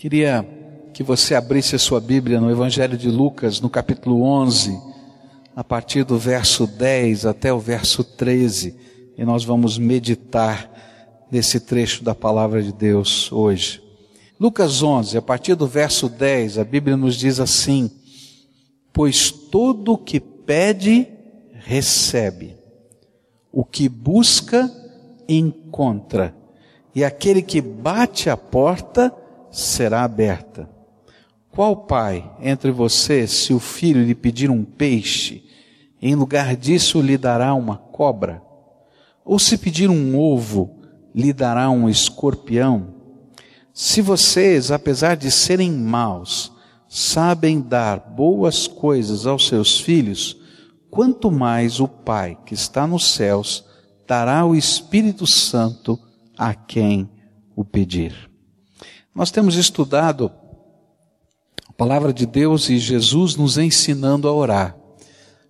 Queria que você abrisse a sua Bíblia no Evangelho de Lucas, no capítulo 11, a partir do verso 10 até o verso 13, e nós vamos meditar nesse trecho da palavra de Deus hoje. Lucas 11, a partir do verso 10, a Bíblia nos diz assim: Pois todo o que pede, recebe, o que busca, encontra, e aquele que bate a porta, será aberta. Qual pai entre vocês, se o filho lhe pedir um peixe, em lugar disso lhe dará uma cobra? Ou se pedir um ovo, lhe dará um escorpião? Se vocês, apesar de serem maus, sabem dar boas coisas aos seus filhos, quanto mais o Pai que está nos céus dará o Espírito Santo a quem o pedir. Nós temos estudado a palavra de Deus e Jesus nos ensinando a orar.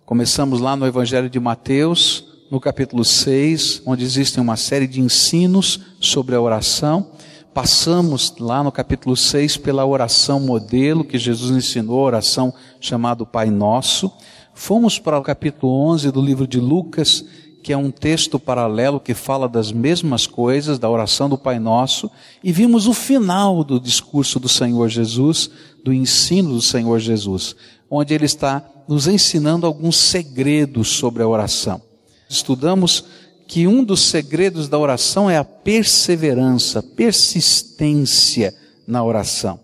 Começamos lá no Evangelho de Mateus, no capítulo 6, onde existem uma série de ensinos sobre a oração. Passamos lá no capítulo 6 pela oração modelo que Jesus ensinou, a oração chamada Pai Nosso. Fomos para o capítulo 11 do livro de Lucas que é um texto paralelo que fala das mesmas coisas, da oração do Pai Nosso, e vimos o final do discurso do Senhor Jesus, do ensino do Senhor Jesus, onde ele está nos ensinando alguns segredos sobre a oração. Estudamos que um dos segredos da oração é a perseverança, persistência na oração.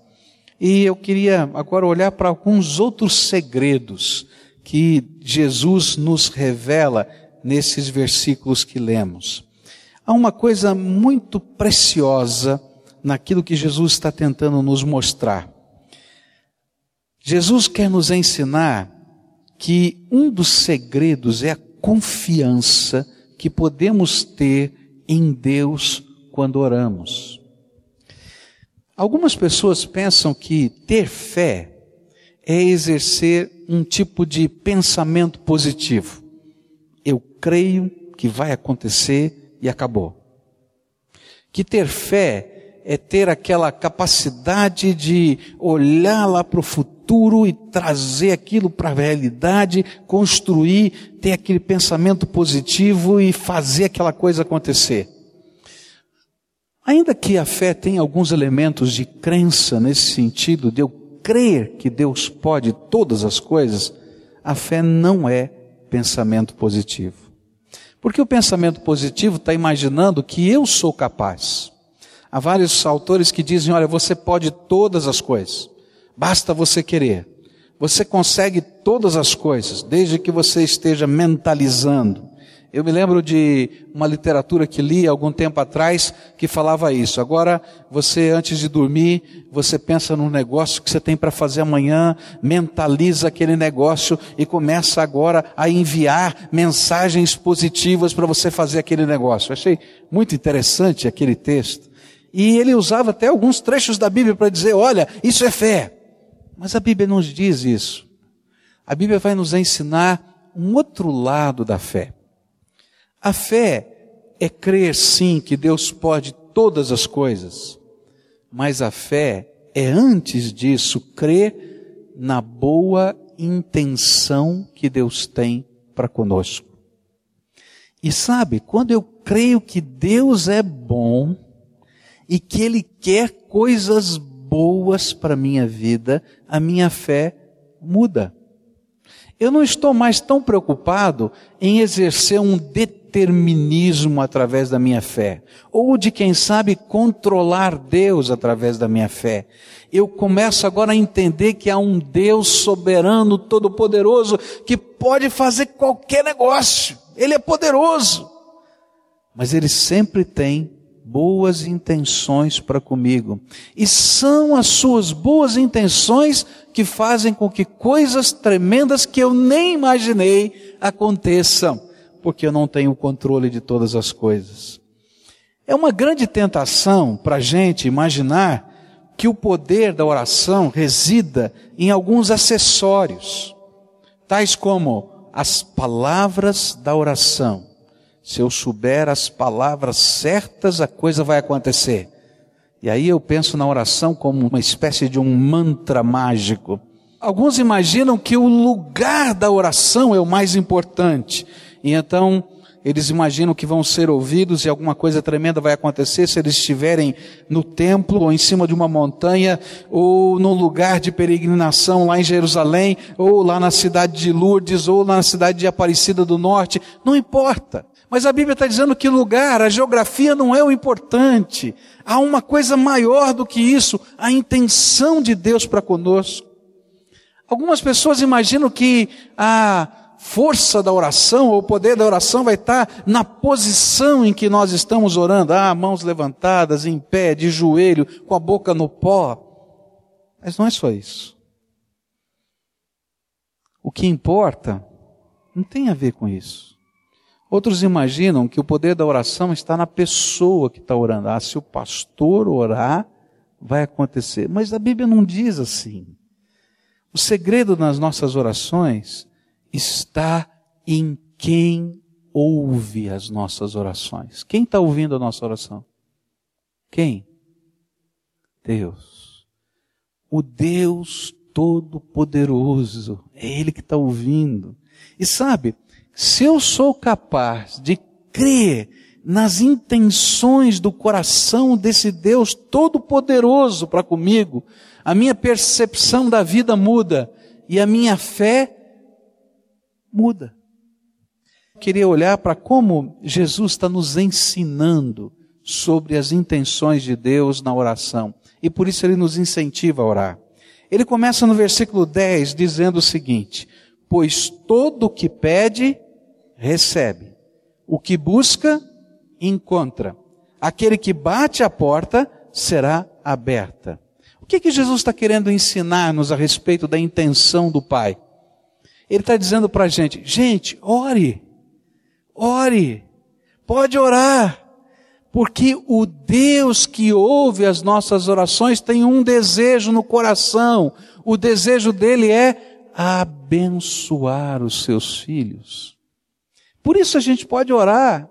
E eu queria agora olhar para alguns outros segredos que Jesus nos revela nesses versículos que lemos. Há uma coisa muito preciosa naquilo que Jesus está tentando nos mostrar. Jesus quer nos ensinar que um dos segredos é a confiança que podemos ter em Deus quando oramos. Algumas pessoas pensam que ter fé é exercer um tipo de pensamento positivo eu creio que vai acontecer e acabou. Que ter fé é ter aquela capacidade de olhar lá para o futuro e trazer aquilo para a realidade, construir, ter aquele pensamento positivo e fazer aquela coisa acontecer. Ainda que a fé tenha alguns elementos de crença nesse sentido, de eu crer que Deus pode todas as coisas, a fé não é pensamento positivo. Porque o pensamento positivo está imaginando que eu sou capaz. Há vários autores que dizem: olha, você pode todas as coisas, basta você querer. Você consegue todas as coisas, desde que você esteja mentalizando. Eu me lembro de uma literatura que li algum tempo atrás que falava isso. Agora, você antes de dormir, você pensa no negócio que você tem para fazer amanhã, mentaliza aquele negócio e começa agora a enviar mensagens positivas para você fazer aquele negócio. Eu achei muito interessante aquele texto. E ele usava até alguns trechos da Bíblia para dizer, olha, isso é fé. Mas a Bíblia não diz isso. A Bíblia vai nos ensinar um outro lado da fé. A fé é crer sim que Deus pode todas as coisas, mas a fé é antes disso crer na boa intenção que Deus tem para conosco. E sabe, quando eu creio que Deus é bom e que Ele quer coisas boas para minha vida, a minha fé muda. Eu não estou mais tão preocupado em exercer um determinismo através da minha fé, ou de quem sabe controlar Deus através da minha fé. Eu começo agora a entender que há um Deus soberano, todo-poderoso, que pode fazer qualquer negócio. Ele é poderoso. Mas ele sempre tem boas intenções para comigo. E são as suas boas intenções que fazem com que coisas tremendas que eu nem imaginei aconteçam porque eu não tenho o controle de todas as coisas. É uma grande tentação para a gente imaginar que o poder da oração resida em alguns acessórios, tais como as palavras da oração. Se eu souber as palavras certas, a coisa vai acontecer. E aí eu penso na oração como uma espécie de um mantra mágico. Alguns imaginam que o lugar da oração é o mais importante. E então eles imaginam que vão ser ouvidos e alguma coisa tremenda vai acontecer se eles estiverem no templo ou em cima de uma montanha ou num lugar de peregrinação lá em Jerusalém ou lá na cidade de Lourdes ou lá na cidade de Aparecida do Norte. Não importa. Mas a Bíblia está dizendo que lugar, a geografia não é o importante. Há uma coisa maior do que isso, a intenção de Deus para conosco. Algumas pessoas imaginam que a força da oração ou o poder da oração vai estar na posição em que nós estamos orando. Ah, mãos levantadas, em pé, de joelho, com a boca no pó. Mas não é só isso. O que importa não tem a ver com isso. Outros imaginam que o poder da oração está na pessoa que está orando. Ah, se o pastor orar, vai acontecer. Mas a Bíblia não diz assim. O segredo nas nossas orações está em quem ouve as nossas orações. Quem está ouvindo a nossa oração? Quem? Deus. O Deus Todo-Poderoso. É Ele que está ouvindo. E sabe, se eu sou capaz de crer nas intenções do coração desse Deus todo-poderoso para comigo, a minha percepção da vida muda e a minha fé muda. Queria olhar para como Jesus está nos ensinando sobre as intenções de Deus na oração. E por isso ele nos incentiva a orar. Ele começa no versículo 10 dizendo o seguinte: Pois todo o que pede, recebe. O que busca, encontra. Aquele que bate a porta será aberta. O que, que Jesus está querendo ensinar-nos a respeito da intenção do Pai? Ele está dizendo para a gente, gente, ore, ore, pode orar, porque o Deus que ouve as nossas orações tem um desejo no coração, o desejo dele é abençoar os seus filhos. Por isso a gente pode orar.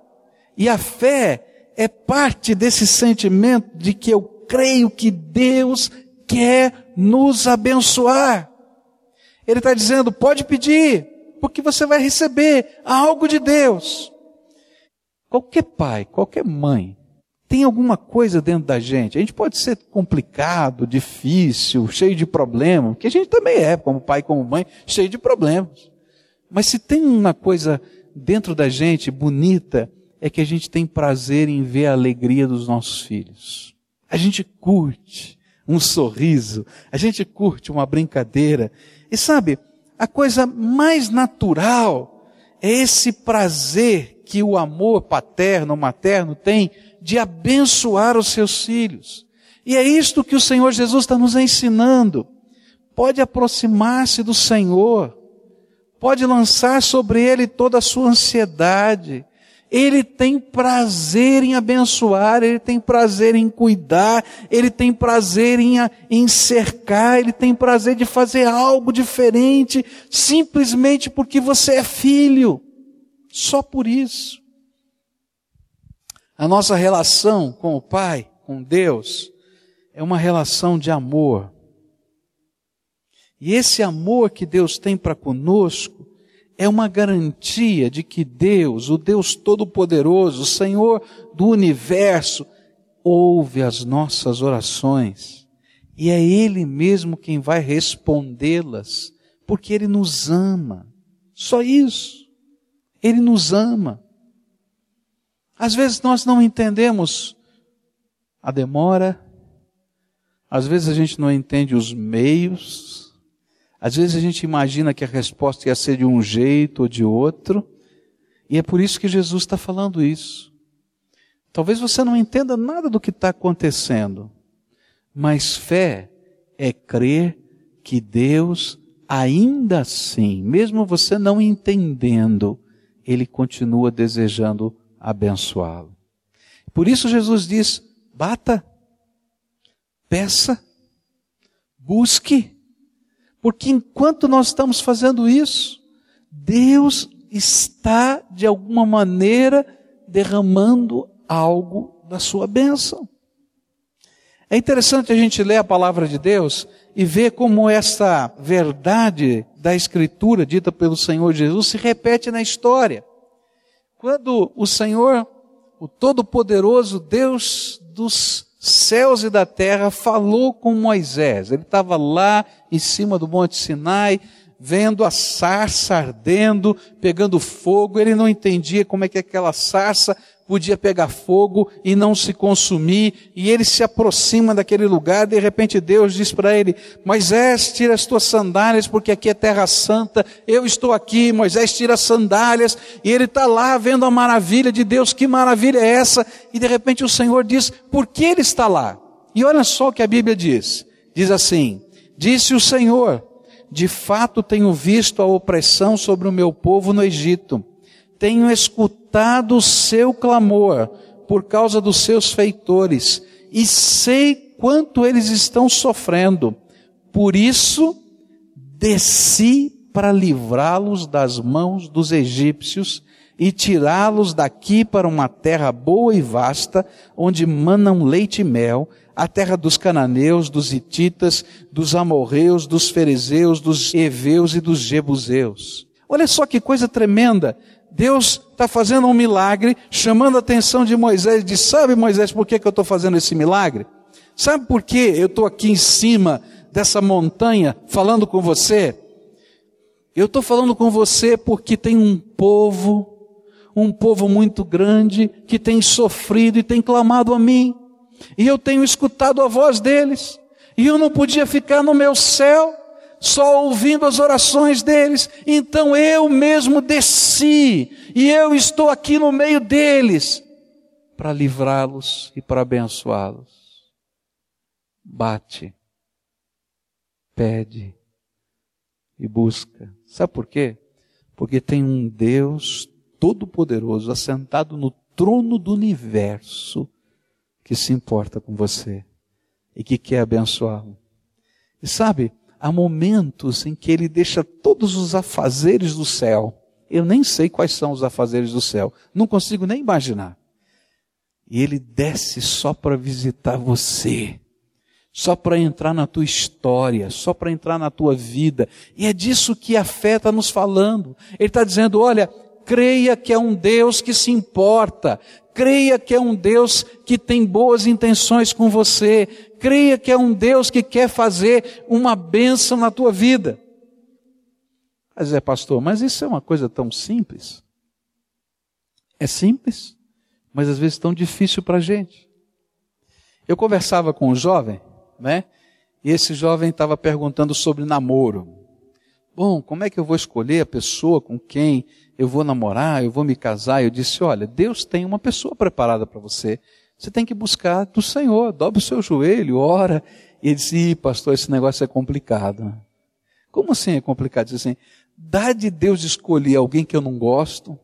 E a fé é parte desse sentimento de que eu creio que Deus quer nos abençoar. Ele está dizendo, pode pedir, porque você vai receber algo de Deus. Qualquer pai, qualquer mãe, tem alguma coisa dentro da gente. A gente pode ser complicado, difícil, cheio de problemas, porque a gente também é, como pai, como mãe, cheio de problemas. Mas se tem uma coisa dentro da gente bonita é que a gente tem prazer em ver a alegria dos nossos filhos. A gente curte um sorriso, a gente curte uma brincadeira. E sabe, a coisa mais natural é esse prazer que o amor paterno, materno tem de abençoar os seus filhos. E é isto que o Senhor Jesus está nos ensinando. Pode aproximar-se do Senhor pode lançar sobre ele toda a sua ansiedade. Ele tem prazer em abençoar, ele tem prazer em cuidar, ele tem prazer em, em cercar, ele tem prazer de fazer algo diferente, simplesmente porque você é filho. Só por isso. A nossa relação com o Pai, com Deus, é uma relação de amor. E esse amor que Deus tem para conosco é uma garantia de que Deus, o Deus Todo-Poderoso, o Senhor do universo, ouve as nossas orações. E é Ele mesmo quem vai respondê-las, porque Ele nos ama. Só isso. Ele nos ama. Às vezes nós não entendemos a demora, às vezes a gente não entende os meios, às vezes a gente imagina que a resposta ia ser de um jeito ou de outro, e é por isso que Jesus está falando isso. Talvez você não entenda nada do que está acontecendo, mas fé é crer que Deus, ainda assim, mesmo você não entendendo, Ele continua desejando abençoá-lo. Por isso Jesus diz: bata, peça, busque, porque enquanto nós estamos fazendo isso, Deus está, de alguma maneira, derramando algo da sua bênção. É interessante a gente ler a palavra de Deus e ver como essa verdade da Escritura dita pelo Senhor Jesus se repete na história. Quando o Senhor, o Todo-Poderoso Deus dos céus e da terra, falou com Moisés, ele estava lá em cima do Monte Sinai, vendo a sarça ardendo, pegando fogo, ele não entendia como é que aquela sarça podia pegar fogo e não se consumir, e ele se aproxima daquele lugar, de repente Deus diz para ele, Moisés, tira as tuas sandálias, porque aqui é terra santa, eu estou aqui, Moisés tira as sandálias, e ele está lá vendo a maravilha de Deus, que maravilha é essa? E de repente o Senhor diz, por que ele está lá? E olha só o que a Bíblia diz, diz assim, disse o Senhor, de fato tenho visto a opressão sobre o meu povo no Egito, tenho escutado o seu clamor por causa dos seus feitores e sei quanto eles estão sofrendo. Por isso, desci para livrá-los das mãos dos egípcios e tirá-los daqui para uma terra boa e vasta, onde manam leite e mel, a terra dos cananeus, dos hititas, dos amorreus, dos fariseus, dos heveus e dos jebuseus. Olha só que coisa tremenda. Deus está fazendo um milagre, chamando a atenção de Moisés, diz, sabe Moisés, por que, que eu estou fazendo esse milagre? Sabe por que eu estou aqui em cima dessa montanha falando com você? Eu estou falando com você porque tem um povo, um povo muito grande, que tem sofrido e tem clamado a mim. E eu tenho escutado a voz deles. E eu não podia ficar no meu céu só ouvindo as orações deles. Então eu mesmo desci e eu estou aqui no meio deles para livrá-los e para abençoá-los. Bate, pede e busca. Sabe por quê? Porque tem um Deus todo-poderoso assentado no trono do universo que se importa com você e que quer abençoá-lo. E sabe, há momentos em que ele deixa todos os afazeres do céu. Eu nem sei quais são os afazeres do céu, não consigo nem imaginar. E ele desce só para visitar você, só para entrar na tua história, só para entrar na tua vida. E é disso que a fé está nos falando. Ele está dizendo: olha, creia que é um Deus que se importa, creia que é um Deus que tem boas intenções com você, creia que é um Deus que quer fazer uma bênção na tua vida. Mas é, pastor, mas isso é uma coisa tão simples? É simples, mas às vezes tão difícil para a gente. Eu conversava com um jovem, né? E esse jovem estava perguntando sobre namoro. Bom, como é que eu vou escolher a pessoa com quem eu vou namorar, eu vou me casar. Eu disse: olha, Deus tem uma pessoa preparada para você. Você tem que buscar do Senhor. Dobre o seu joelho, ora. E ele disse: pastor, esse negócio é complicado. Como assim é complicado? Diz assim: dá de Deus escolher alguém que eu não gosto.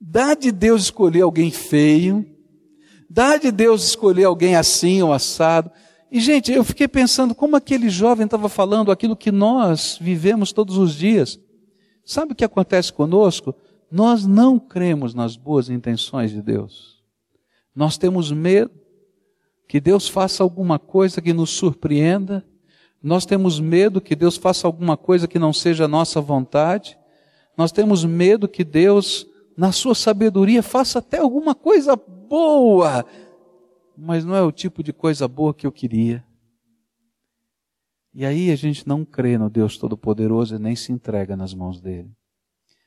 Dá de Deus escolher alguém feio. Dá de Deus escolher alguém assim ou assado. E, gente, eu fiquei pensando como aquele jovem estava falando aquilo que nós vivemos todos os dias. Sabe o que acontece conosco? Nós não cremos nas boas intenções de Deus. Nós temos medo que Deus faça alguma coisa que nos surpreenda. Nós temos medo que Deus faça alguma coisa que não seja a nossa vontade. Nós temos medo que Deus, na sua sabedoria, faça até alguma coisa boa, mas não é o tipo de coisa boa que eu queria. E aí a gente não crê no Deus Todo-Poderoso e nem se entrega nas mãos dele.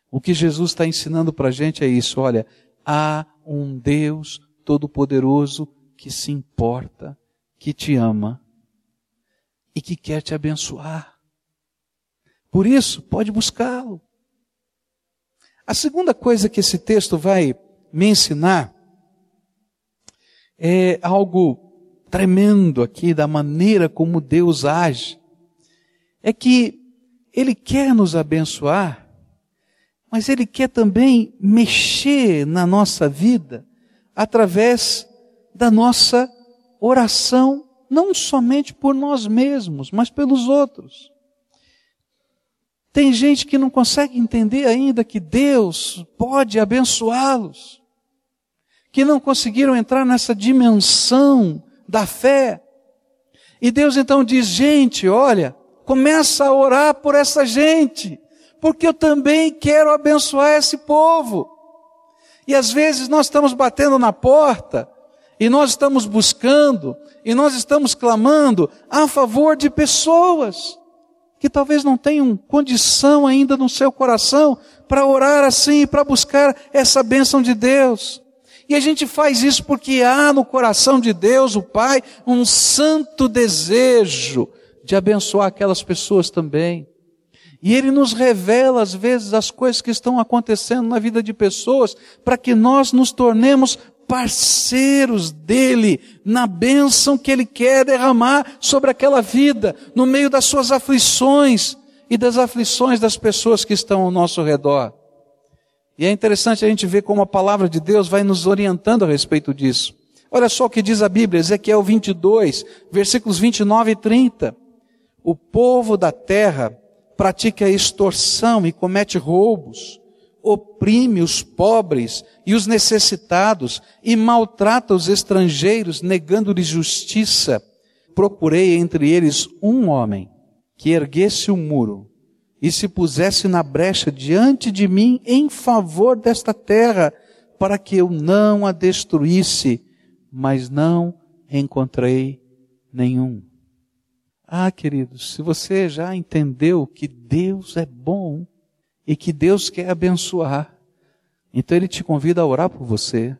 O que Jesus está ensinando para a gente é isso: olha, há um Deus Todo-Poderoso que se importa, que te ama e que quer te abençoar. Por isso, pode buscá-lo. A segunda coisa que esse texto vai me ensinar é algo tremendo aqui da maneira como Deus age é que Ele quer nos abençoar, mas Ele quer também mexer na nossa vida através da nossa oração, não somente por nós mesmos, mas pelos outros. Tem gente que não consegue entender ainda que Deus pode abençoá-los, que não conseguiram entrar nessa dimensão da fé. E Deus então diz: gente, olha, começa a orar por essa gente, porque eu também quero abençoar esse povo. E às vezes nós estamos batendo na porta, e nós estamos buscando, e nós estamos clamando a favor de pessoas que talvez não tenham condição ainda no seu coração para orar assim, para buscar essa bênção de Deus. E a gente faz isso porque há no coração de Deus, o Pai, um santo desejo de abençoar aquelas pessoas também. E Ele nos revela, às vezes, as coisas que estão acontecendo na vida de pessoas, para que nós nos tornemos parceiros dele na bênção que ele quer derramar sobre aquela vida, no meio das suas aflições e das aflições das pessoas que estão ao nosso redor. E é interessante a gente ver como a palavra de Deus vai nos orientando a respeito disso. Olha só o que diz a Bíblia, Ezequiel 22, versículos 29 e 30. O povo da terra pratica extorsão e comete roubos oprime os pobres e os necessitados e maltrata os estrangeiros, negando-lhes justiça. Procurei entre eles um homem que erguesse o um muro e se pusesse na brecha diante de mim em favor desta terra, para que eu não a destruísse, mas não encontrei nenhum. Ah, queridos, se você já entendeu que Deus é bom, e que Deus quer abençoar. Então Ele te convida a orar por você,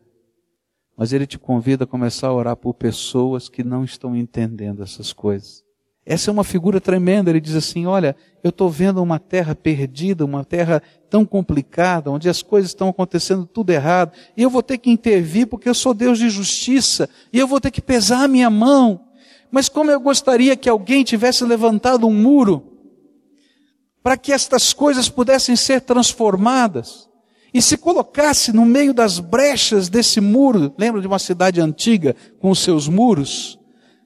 mas Ele te convida a começar a orar por pessoas que não estão entendendo essas coisas. Essa é uma figura tremenda. Ele diz assim: Olha, eu estou vendo uma terra perdida, uma terra tão complicada, onde as coisas estão acontecendo tudo errado, e eu vou ter que intervir porque eu sou Deus de justiça, e eu vou ter que pesar a minha mão. Mas como eu gostaria que alguém tivesse levantado um muro para que estas coisas pudessem ser transformadas e se colocasse no meio das brechas desse muro, lembra de uma cidade antiga com os seus muros?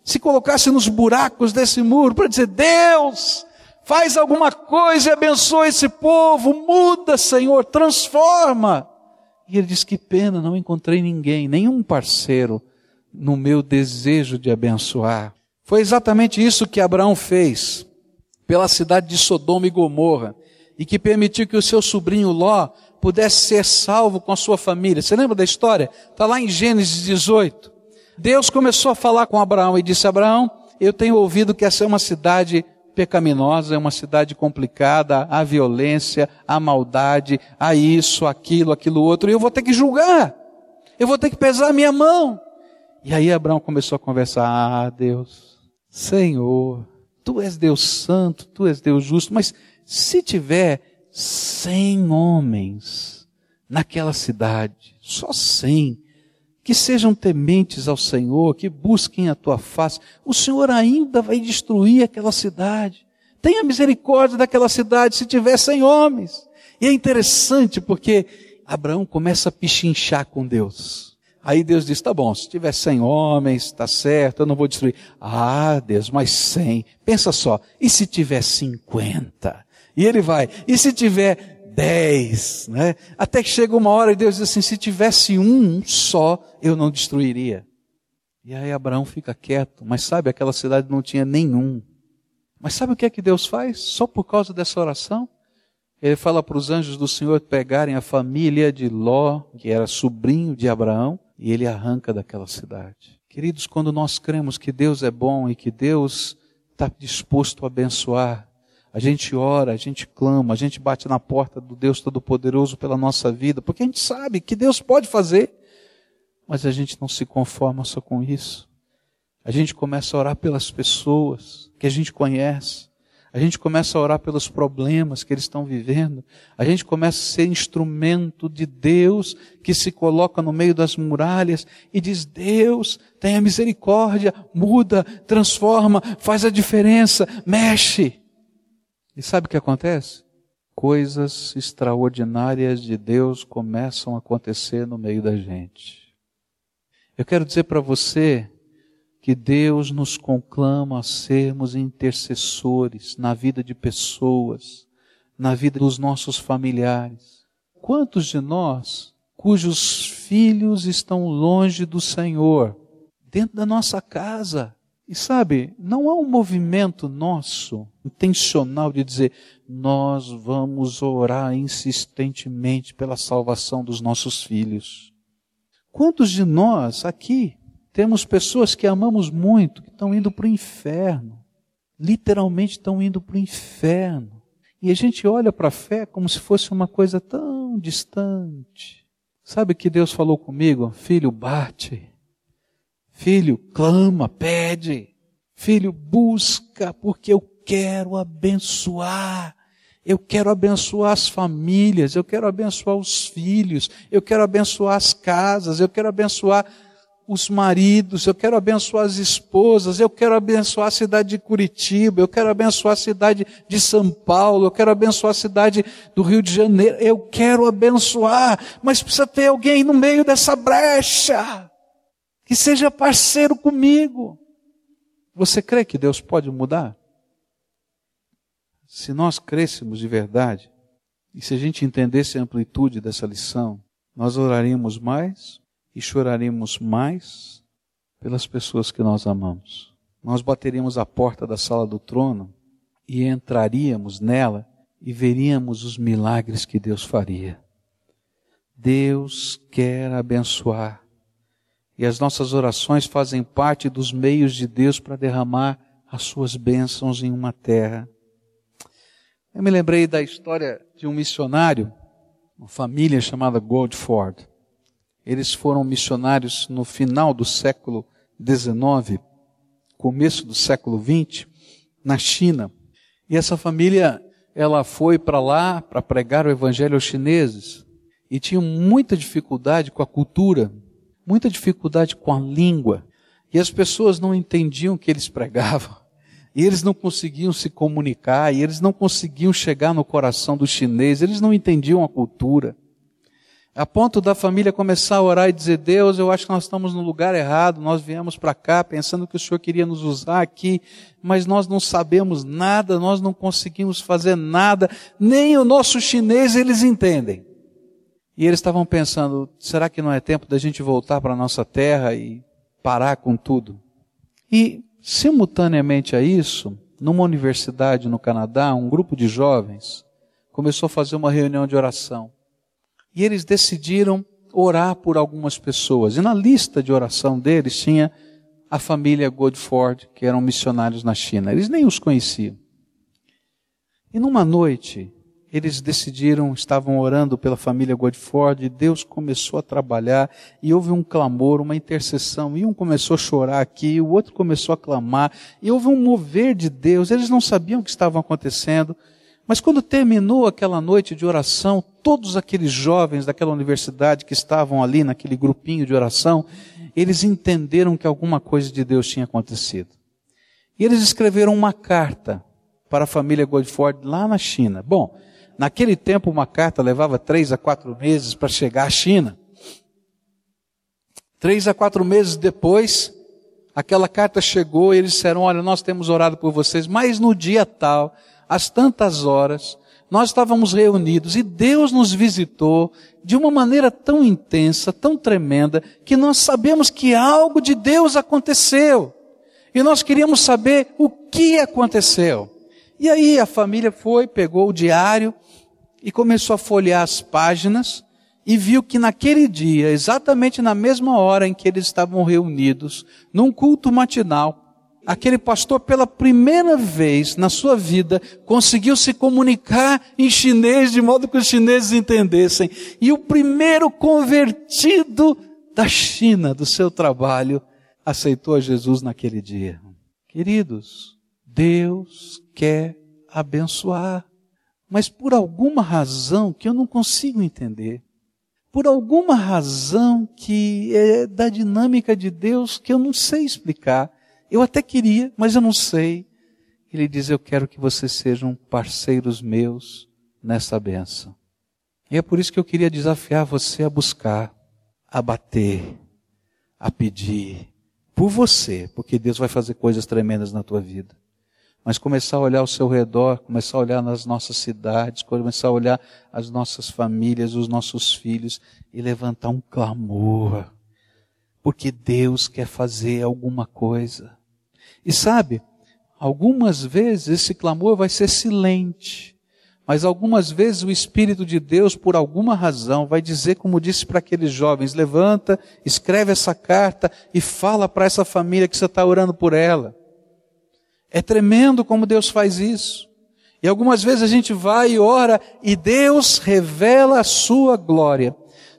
Se colocasse nos buracos desse muro para dizer: Deus, faz alguma coisa e abençoa esse povo, muda, Senhor, transforma. E ele diz: Que pena, não encontrei ninguém, nenhum parceiro no meu desejo de abençoar. Foi exatamente isso que Abraão fez pela cidade de Sodoma e Gomorra e que permitiu que o seu sobrinho Ló pudesse ser salvo com a sua família. Você lembra da história? Está lá em Gênesis 18. Deus começou a falar com Abraão e disse: Abraão, eu tenho ouvido que essa é uma cidade pecaminosa, é uma cidade complicada, há violência, há maldade, há isso, aquilo, aquilo outro, e eu vou ter que julgar. Eu vou ter que pesar a minha mão. E aí Abraão começou a conversar: Ah, Deus, Senhor, Tu és Deus santo, tu és Deus justo, mas se tiver cem homens naquela cidade, só cem, que sejam tementes ao Senhor, que busquem a tua face, o Senhor ainda vai destruir aquela cidade. Tenha misericórdia daquela cidade se tiver cem homens. E é interessante porque Abraão começa a pichinchar com Deus. Aí Deus diz: tá bom, se tiver cem homens, tá certo, eu não vou destruir. Ah, Deus, mas cem. Pensa só, e se tiver cinquenta? E ele vai, e se tiver dez? Né? Até que chega uma hora e Deus diz assim: se tivesse um só, eu não destruiria. E aí Abraão fica quieto, mas sabe, aquela cidade não tinha nenhum. Mas sabe o que é que Deus faz? Só por causa dessa oração? Ele fala para os anjos do Senhor pegarem a família de Ló, que era sobrinho de Abraão, e ele arranca daquela cidade. Queridos, quando nós cremos que Deus é bom e que Deus está disposto a abençoar, a gente ora, a gente clama, a gente bate na porta do Deus Todo-Poderoso pela nossa vida, porque a gente sabe que Deus pode fazer, mas a gente não se conforma só com isso. A gente começa a orar pelas pessoas que a gente conhece, a gente começa a orar pelos problemas que eles estão vivendo. A gente começa a ser instrumento de Deus que se coloca no meio das muralhas e diz: Deus, tenha misericórdia, muda, transforma, faz a diferença, mexe. E sabe o que acontece? Coisas extraordinárias de Deus começam a acontecer no meio da gente. Eu quero dizer para você que Deus nos conclama a sermos intercessores na vida de pessoas, na vida dos nossos familiares. Quantos de nós, cujos filhos estão longe do Senhor, dentro da nossa casa. E sabe, não há um movimento nosso, intencional, de dizer, nós vamos orar insistentemente pela salvação dos nossos filhos. Quantos de nós aqui temos pessoas que amamos muito, que estão indo para o inferno? Literalmente estão indo para o inferno. E a gente olha para a fé como se fosse uma coisa tão distante. Sabe que Deus falou comigo? Filho, bate. Filho, clama, pede. Filho, busca, porque eu quero abençoar. Eu quero abençoar as famílias, eu quero abençoar os filhos, eu quero abençoar as casas, eu quero abençoar os maridos, eu quero abençoar as esposas, eu quero abençoar a cidade de Curitiba, eu quero abençoar a cidade de São Paulo, eu quero abençoar a cidade do Rio de Janeiro, eu quero abençoar, mas precisa ter alguém no meio dessa brecha, que seja parceiro comigo. Você crê que Deus pode mudar? Se nós crêssemos de verdade, e se a gente entendesse a amplitude dessa lição, nós oraríamos mais e choraríamos mais pelas pessoas que nós amamos. Nós bateríamos a porta da sala do trono e entraríamos nela e veríamos os milagres que Deus faria. Deus quer abençoar. E as nossas orações fazem parte dos meios de Deus para derramar as suas bênçãos em uma terra eu me lembrei da história de um missionário, uma família chamada Goldford. Eles foram missionários no final do século XIX, começo do século XX, na China. E essa família, ela foi para lá para pregar o evangelho aos chineses e tinham muita dificuldade com a cultura, muita dificuldade com a língua. E as pessoas não entendiam o que eles pregavam. E eles não conseguiam se comunicar, e eles não conseguiam chegar no coração do chinês, eles não entendiam a cultura. A ponto da família começar a orar e dizer: Deus, eu acho que nós estamos no lugar errado, nós viemos para cá pensando que o Senhor queria nos usar aqui, mas nós não sabemos nada, nós não conseguimos fazer nada, nem o nosso chinês eles entendem. E eles estavam pensando: será que não é tempo da gente voltar para a nossa terra e parar com tudo? E Simultaneamente a isso, numa universidade no Canadá, um grupo de jovens começou a fazer uma reunião de oração. E eles decidiram orar por algumas pessoas. E na lista de oração deles tinha a família Godford, que eram missionários na China. Eles nem os conheciam. E numa noite, eles decidiram, estavam orando pela família Godford, e Deus começou a trabalhar, e houve um clamor, uma intercessão, e um começou a chorar aqui, o outro começou a clamar, e houve um mover de Deus, eles não sabiam o que estava acontecendo, mas quando terminou aquela noite de oração, todos aqueles jovens daquela universidade que estavam ali naquele grupinho de oração, eles entenderam que alguma coisa de Deus tinha acontecido. E eles escreveram uma carta para a família Godford lá na China. Bom, Naquele tempo, uma carta levava três a quatro meses para chegar à China. Três a quatro meses depois, aquela carta chegou e eles disseram: Olha, nós temos orado por vocês, mas no dia tal, às tantas horas, nós estávamos reunidos e Deus nos visitou de uma maneira tão intensa, tão tremenda, que nós sabemos que algo de Deus aconteceu. E nós queríamos saber o que aconteceu. E aí a família foi, pegou o diário e começou a folhear as páginas e viu que naquele dia, exatamente na mesma hora em que eles estavam reunidos, num culto matinal, aquele pastor pela primeira vez na sua vida conseguiu se comunicar em chinês de modo que os chineses entendessem. E o primeiro convertido da China, do seu trabalho, aceitou a Jesus naquele dia. Queridos, Deus quer abençoar mas por alguma razão que eu não consigo entender, por alguma razão que é da dinâmica de Deus que eu não sei explicar, eu até queria, mas eu não sei. Ele diz: Eu quero que vocês sejam parceiros meus nessa benção. E é por isso que eu queria desafiar você a buscar, a bater, a pedir por você, porque Deus vai fazer coisas tremendas na tua vida mas começar a olhar ao seu redor, começar a olhar nas nossas cidades, começar a olhar as nossas famílias, os nossos filhos e levantar um clamor. porque Deus quer fazer alguma coisa. E sabe, algumas vezes esse clamor vai ser silente, mas algumas vezes o Espírito de Deus, por alguma razão, vai dizer, como disse para aqueles jovens: levanta, escreve essa carta e fala para essa família que você está orando por ela. É tremendo como Deus faz isso. E algumas vezes a gente vai e ora e Deus revela a sua glória.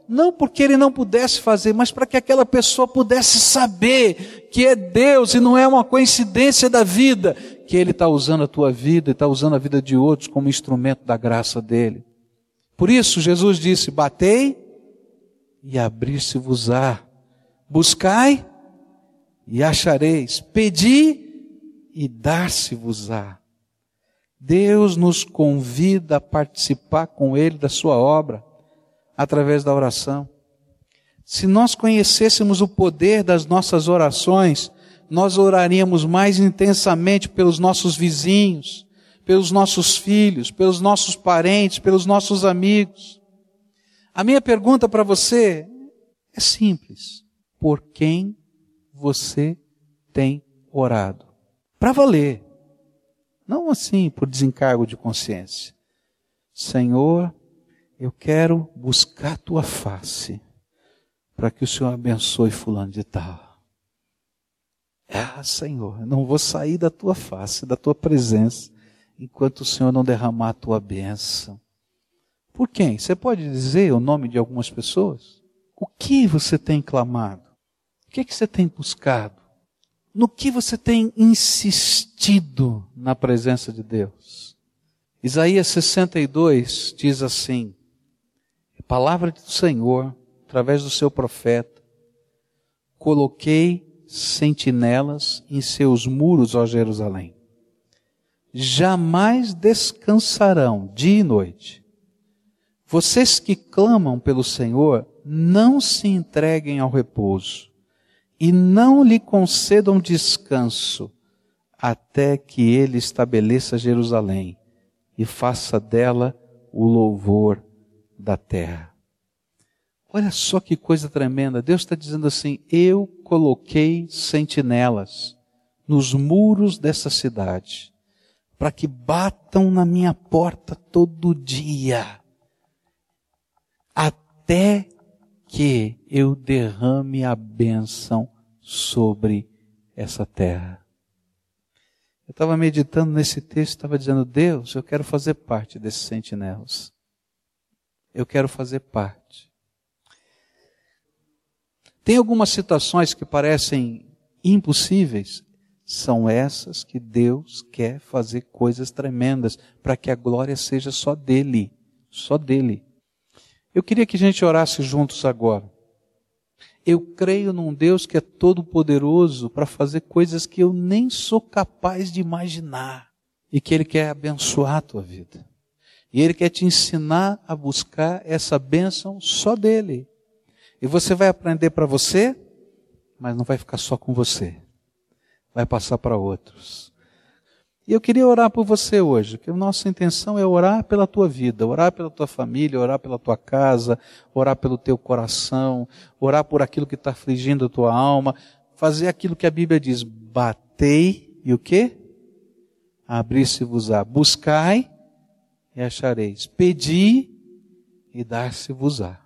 Não porque ele não pudesse fazer, mas para que aquela pessoa pudesse saber que é Deus e não é uma coincidência da vida, que Ele está usando a tua vida e está usando a vida de outros como instrumento da graça dele. Por isso, Jesus disse: Batei e abrir-se-vos-á, buscai e achareis, pedi e dar-se-vos-á. Deus nos convida a participar com Ele da Sua obra através da oração. Se nós conhecêssemos o poder das nossas orações, nós oraríamos mais intensamente pelos nossos vizinhos, pelos nossos filhos, pelos nossos parentes, pelos nossos amigos. A minha pergunta para você é simples: por quem você tem orado? Para valer. Não assim por desencargo de consciência. Senhor, eu quero buscar tua face para que o Senhor abençoe fulano de tal. Ah, Senhor, eu não vou sair da tua face, da tua presença, enquanto o Senhor não derramar a tua bênção. Por quem? Você pode dizer o nome de algumas pessoas? O que você tem clamado? O que, é que você tem buscado? No que você tem insistido na presença de Deus? Isaías 62 diz assim: a palavra do Senhor, através do seu profeta, coloquei sentinelas em seus muros, ó Jerusalém. Jamais descansarão dia e noite. Vocês que clamam pelo Senhor, não se entreguem ao repouso e não lhe concedam descanso até que ele estabeleça Jerusalém e faça dela o louvor da terra. Olha só que coisa tremenda. Deus está dizendo assim: Eu coloquei sentinelas nos muros dessa cidade, para que batam na minha porta todo dia, até que eu derrame a bênção sobre essa terra. Eu estava meditando nesse texto, estava dizendo, Deus, eu quero fazer parte desses sentinelas. Eu quero fazer parte. Tem algumas situações que parecem impossíveis, são essas que Deus quer fazer coisas tremendas para que a glória seja só dele, só dele. Eu queria que a gente orasse juntos agora. Eu creio num Deus que é todo poderoso para fazer coisas que eu nem sou capaz de imaginar e que ele quer abençoar a tua vida. E ele quer te ensinar a buscar essa bênção só dele. E você vai aprender para você, mas não vai ficar só com você. Vai passar para outros. E eu queria orar por você hoje, que a nossa intenção é orar pela tua vida, orar pela tua família, orar pela tua casa, orar pelo teu coração, orar por aquilo que está afligindo a tua alma, fazer aquilo que a Bíblia diz, batei e o quê? Abrir-se-vos-á. Buscai e achareis. Pedi e dar-se-vos-á.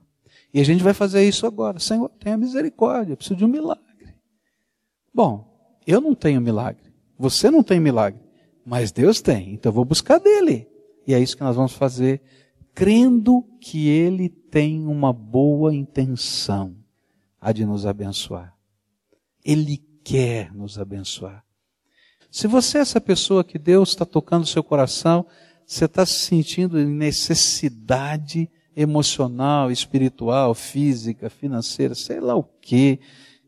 E a gente vai fazer isso agora. Senhor, tenha misericórdia, eu preciso de um milagre. Bom, eu não tenho milagre. Você não tem milagre. Mas Deus tem. Então eu vou buscar dele. E é isso que nós vamos fazer, crendo que ele tem uma boa intenção a de nos abençoar. Ele quer nos abençoar. Se você é essa pessoa que Deus está tocando o seu coração, você está se sentindo em necessidade emocional, espiritual, física, financeira, sei lá o quê,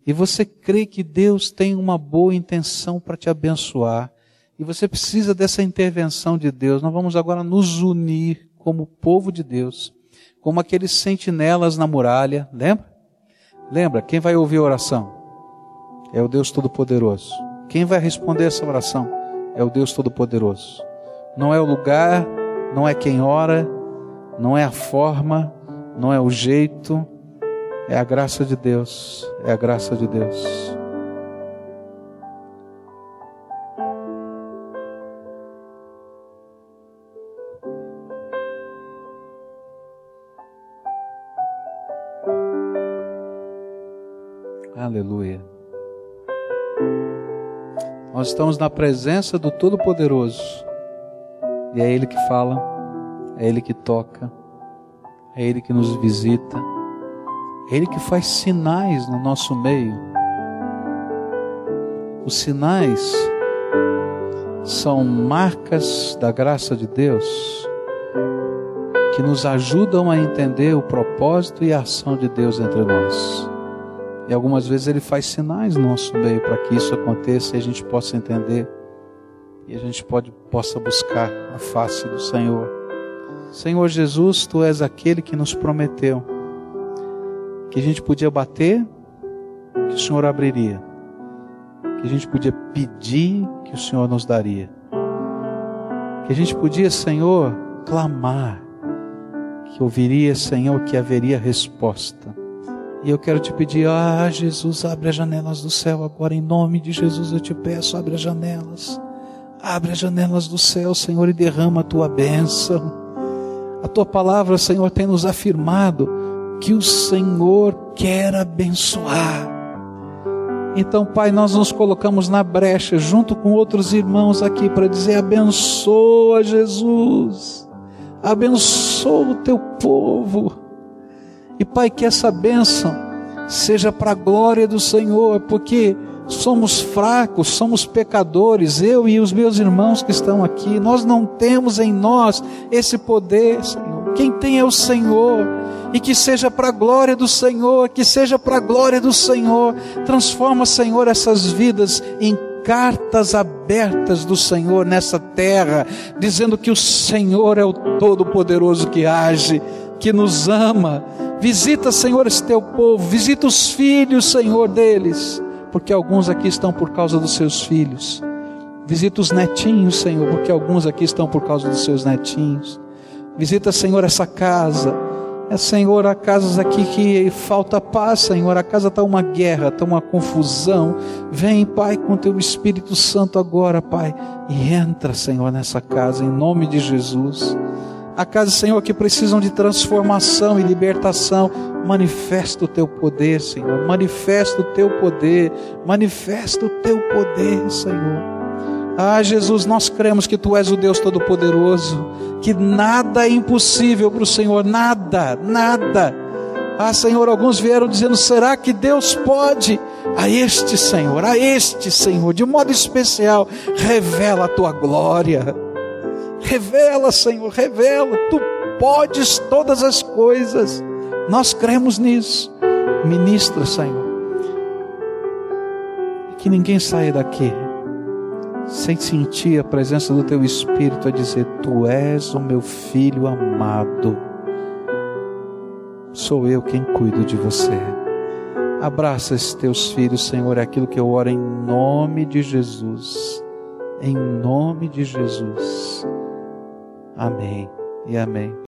e você crê que Deus tem uma boa intenção para te abençoar, e você precisa dessa intervenção de Deus, nós vamos agora nos unir como povo de Deus, como aqueles sentinelas na muralha, lembra? Lembra, quem vai ouvir a oração? É o Deus Todo-Poderoso. Quem vai responder essa oração? É o Deus Todo-Poderoso. Não é o lugar, não é quem ora, não é a forma, não é o jeito, É a graça de Deus, é a graça de Deus. Nós estamos na presença do Todo-Poderoso. E é Ele que fala, é Ele que toca, é Ele que nos visita, é Ele que faz sinais no nosso meio. Os sinais são marcas da graça de Deus que nos ajudam a entender o propósito e a ação de Deus entre nós. E algumas vezes ele faz sinais no nosso meio para que isso aconteça e a gente possa entender e a gente pode, possa buscar a face do Senhor. Senhor Jesus, tu és aquele que nos prometeu que a gente podia bater, que o Senhor abriria, que a gente podia pedir, que o Senhor nos daria, que a gente podia, Senhor, clamar, que ouviria, Senhor, que haveria resposta. E eu quero te pedir, ah, Jesus, abre as janelas do céu agora, em nome de Jesus eu te peço, abre as janelas. Abre as janelas do céu, Senhor, e derrama a tua bênção. A tua palavra, Senhor, tem nos afirmado que o Senhor quer abençoar. Então, Pai, nós nos colocamos na brecha junto com outros irmãos aqui para dizer: abençoa Jesus, abençoa o teu povo e Pai, que essa bênção seja para a glória do Senhor, porque somos fracos, somos pecadores, eu e os meus irmãos que estão aqui, nós não temos em nós esse poder, Senhor. Quem tem é o Senhor, e que seja para a glória do Senhor, que seja para a glória do Senhor. Transforma, Senhor, essas vidas em cartas abertas do Senhor nessa terra, dizendo que o Senhor é o Todo-Poderoso que age, que nos ama Visita, Senhor, esse teu povo, visita os filhos, Senhor, deles, porque alguns aqui estão por causa dos seus filhos. Visita os netinhos, Senhor, porque alguns aqui estão por causa dos seus netinhos. Visita, Senhor, essa casa. É, Senhor, há casas aqui que falta paz, Senhor. A casa está uma guerra, está uma confusão. Vem, Pai, com teu Espírito Santo agora, Pai, e entra, Senhor, nessa casa, em nome de Jesus. A casa, Senhor, que precisam de transformação e libertação. Manifesta o teu poder, Senhor. Manifesta o teu poder. Manifesta o teu poder, Senhor. Ah, Jesus, nós cremos que tu és o Deus Todo-Poderoso, que nada é impossível para o Senhor, nada, nada. Ah, Senhor, alguns vieram dizendo: será que Deus pode? A este Senhor, a este Senhor, de modo especial, revela a tua glória Revela, Senhor, revela. Tu podes todas as coisas. Nós cremos nisso. Ministra, Senhor. Que ninguém saia daqui sem sentir a presença do Teu Espírito a dizer: Tu és o meu filho amado. Sou eu quem cuido de você. Abraça esses teus filhos, Senhor, é aquilo que eu oro em nome de Jesus. Em nome de Jesus. Amém e amém.